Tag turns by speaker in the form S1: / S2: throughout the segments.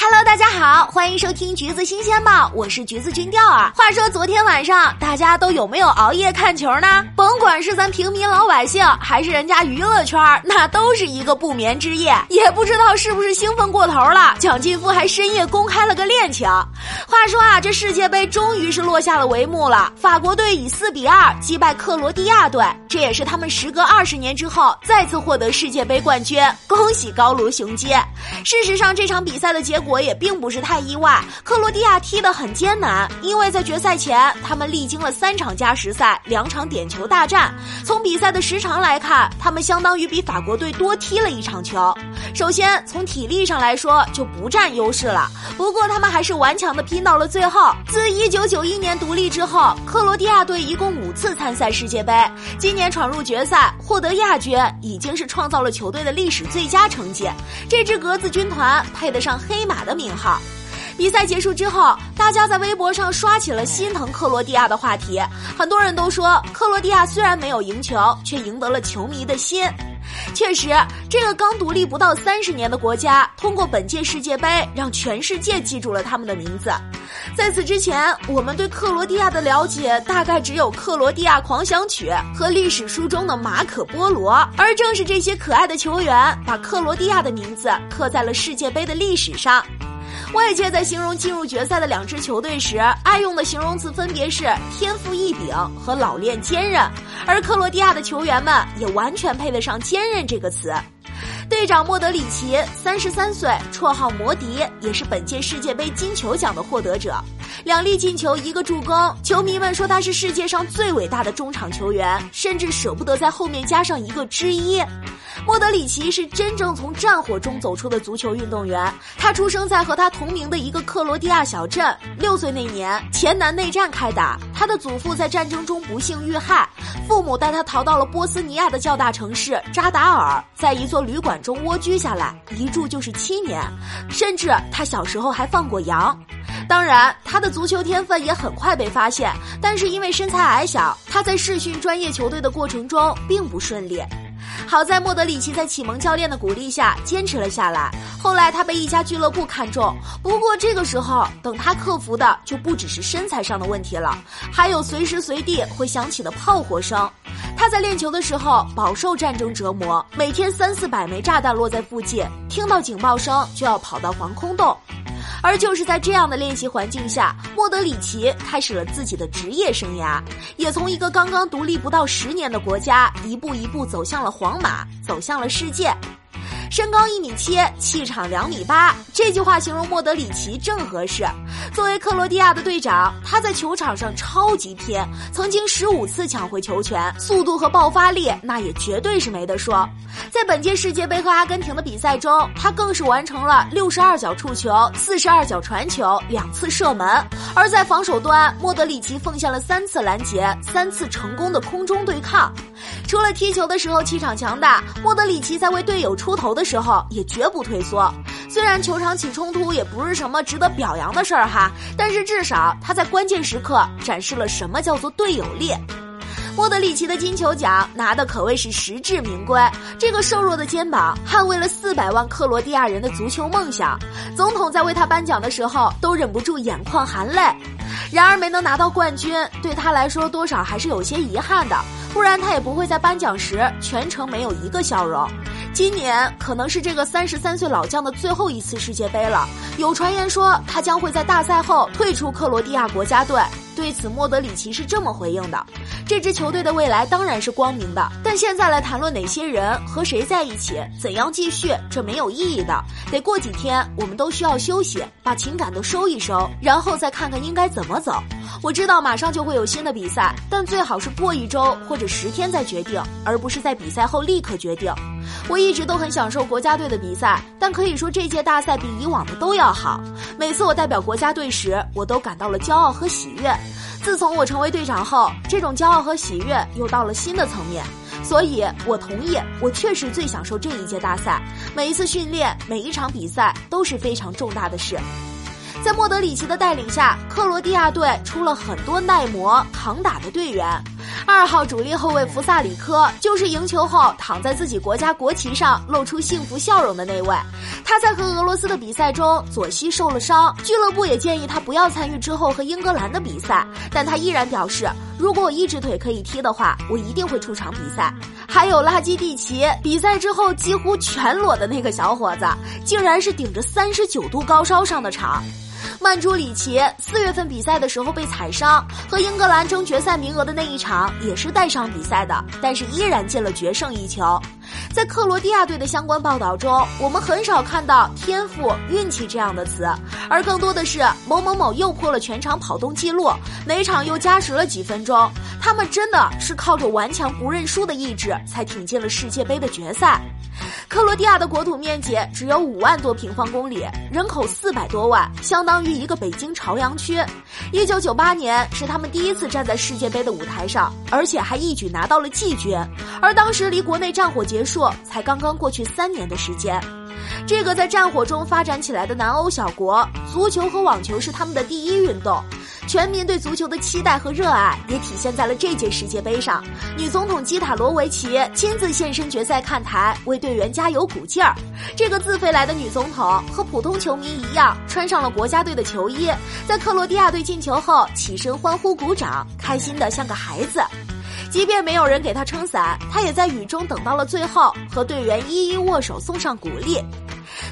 S1: Hello，大家好，欢迎收听橘子新鲜报，我是橘子君调儿。话说昨天晚上大家都有没有熬夜看球呢？甭管是咱平民老百姓，还是人家娱乐圈，那都是一个不眠之夜。也不知道是不是兴奋过头了，蒋劲夫还深夜公开了个恋情。话说啊，这世界杯终于是落下了帷幕了，法国队以四比二击败克罗地亚队，这也是他们时隔二十年之后再次获得世界杯冠军，恭喜高卢雄鸡。事实上，这场比赛的结果。我也并不是太意外，克罗地亚踢得很艰难，因为在决赛前，他们历经了三场加时赛，两场点球大战。从比赛的时长来看，他们相当于比法国队多踢了一场球。首先从体力上来说就不占优势了，不过他们还是顽强的拼到了最后。自一九九一年独立之后，克罗地亚队一共五次参赛世界杯，今年闯入决赛获得亚军，已经是创造了球队的历史最佳成绩。这支格子军团配得上黑马。的名号，比赛结束之后，大家在微博上刷起了心疼克罗地亚的话题。很多人都说，克罗地亚虽然没有赢球，却赢得了球迷的心。确实，这个刚独立不到三十年的国家，通过本届世界杯，让全世界记住了他们的名字。在此之前，我们对克罗地亚的了解大概只有《克罗地亚狂想曲》和历史书中的马可波罗。而正是这些可爱的球员，把克罗地亚的名字刻在了世界杯的历史上。外界在形容进入决赛的两支球队时，爱用的形容词分别是天赋异禀和老练坚韧，而克罗地亚的球员们也完全配得上坚韧这个词。队长莫德里奇，三十三岁，绰号摩迪，也是本届世界杯金球奖的获得者，两粒进球，一个助攻。球迷们说他是世界上最伟大的中场球员，甚至舍不得在后面加上一个之一。莫德里奇是真正从战火中走出的足球运动员。他出生在和他同名的一个克罗地亚小镇。六岁那年，前南内战开打，他的祖父在战争中不幸遇害，父母带他逃到了波斯尼亚的较大城市扎达尔，在一座旅馆中蜗居下来，一住就是七年，甚至他小时候还放过羊。当然，他的足球天分也很快被发现，但是因为身材矮小，他在试训专业球队的过程中并不顺利。好在莫德里奇在启蒙教练的鼓励下坚持了下来。后来他被一家俱乐部看中，不过这个时候等他克服的就不只是身材上的问题了，还有随时随地会响起的炮火声。他在练球的时候饱受战争折磨，每天三四百枚炸弹落在附近，听到警报声就要跑到防空洞。而就是在这样的练习环境下，莫德里奇开始了自己的职业生涯，也从一个刚刚独立不到十年的国家，一步一步走向了皇马，走向了世界。身高一米七，气场两米八，这句话形容莫德里奇正合适。作为克罗地亚的队长，他在球场上超级拼，曾经十五次抢回球权，速度和爆发力那也绝对是没得说。在本届世界杯和阿根廷的比赛中，他更是完成了六十二脚触球、四十二脚传球、两次射门。而在防守端，莫德里奇奉献了三次拦截、三次成功的空中对抗。除了踢球的时候气场强大，莫德里奇在为队友出头的时候也绝不退缩。虽然球场起冲突也不是什么值得表扬的事儿哈，但是至少他在关键时刻展示了什么叫做队友力。莫德里奇的金球奖拿的可谓是实至名归，这个瘦弱的肩膀捍卫了四百万克罗地亚人的足球梦想。总统在为他颁奖的时候都忍不住眼眶含泪。然而没能拿到冠军，对他来说多少还是有些遗憾的，不然他也不会在颁奖时全程没有一个笑容。今年可能是这个三十三岁老将的最后一次世界杯了，有传言说他将会在大赛后退出克罗地亚国家队。对此，莫德里奇是这么回应的：“这支球队的未来当然是光明的，但现在来谈论哪些人和谁在一起，怎样继续，这没有意义的。得过几天，我们都需要休息，把情感都收一收，然后再看看应该怎么走。我知道马上就会有新的比赛，但最好是过一周或者十天再决定，而不是在比赛后立刻决定。我一直都很享受国家队的比赛，但可以说这届大赛比以往的都要好。每次我代表国家队时，我都感到了骄傲和喜悦。”自从我成为队长后，这种骄傲和喜悦又到了新的层面，所以我同意，我确实最享受这一届大赛。每一次训练，每一场比赛都是非常重大的事。在莫德里奇的带领下，克罗地亚队出了很多耐磨、抗打的队员。二号主力后卫弗萨里科就是赢球后躺在自己国家国旗上露出幸福笑容的那位。他在和俄罗斯的比赛中左膝受了伤，俱乐部也建议他不要参与之后和英格兰的比赛，但他依然表示，如果我一只腿可以踢的话，我一定会出场比赛。还有拉基蒂奇，比赛之后几乎全裸的那个小伙子，竟然是顶着三十九度高烧上的场。曼朱里奇四月份比赛的时候被踩伤，和英格兰争决赛名额的那一场也是带伤比赛的，但是依然进了决胜一球。在克罗地亚队的相关报道中，我们很少看到天赋、运气这样的词，而更多的是某某某又破了全场跑动记录，哪场又加时了几分钟。他们真的是靠着顽强不认输的意志，才挺进了世界杯的决赛。克罗地亚的国土面积只有五万多平方公里，人口四百多万，相当于一个北京朝阳区。一九九八年是他们第一次站在世界杯的舞台上，而且还一举拿到了季军。而当时离国内战火结结束才刚刚过去三年的时间。这个在战火中发展起来的南欧小国，足球和网球是他们的第一运动。全民对足球的期待和热爱也体现在了这届世界杯上。女总统基塔罗维奇亲自现身决赛看台，为队员加油鼓劲儿。这个自费来的女总统和普通球迷一样，穿上了国家队的球衣，在克罗地亚队进球后起身欢呼鼓掌，开心的像个孩子。即便没有人给他撑伞，他也在雨中等到了最后，和队员一一握手送上鼓励。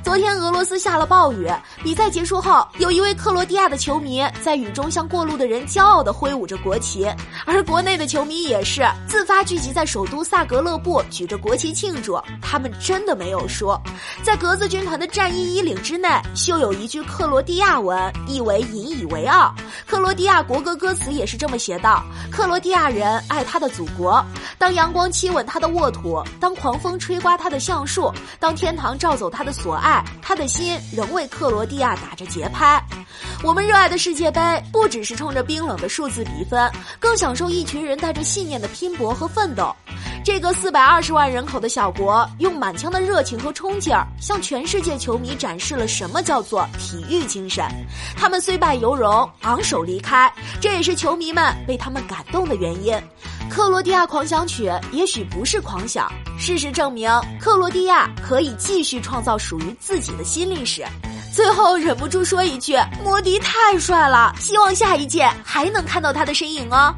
S1: 昨天俄罗斯下了暴雨，比赛结束后，有一位克罗地亚的球迷在雨中向过路的人骄傲地挥舞着国旗，而国内的球迷也是自发聚集在首都萨格勒布，举着国旗庆祝。他们真的没有输，在格子军团的战衣衣领之内绣有一句克罗地亚文，意为引以为傲。克罗地亚国歌歌词也是这么写道：克罗地亚人爱他的祖国。当阳光亲吻他的沃土，当狂风吹刮他的橡树，当天堂照走他的所爱，他的心仍为克罗地亚打着节拍。我们热爱的世界杯，不只是冲着冰冷的数字比分，更享受一群人带着信念的拼搏和奋斗。这个四百二十万人口的小国，用满腔的热情和冲劲儿，向全世界球迷展示了什么叫做体育精神。他们虽败犹荣，昂首离开，这也是球迷们被他们感动的原因。克罗地亚狂想曲也许不是狂想，事实证明，克罗地亚可以继续创造属于自己的新历史。最后忍不住说一句：莫迪太帅了，希望下一届还能看到他的身影哦。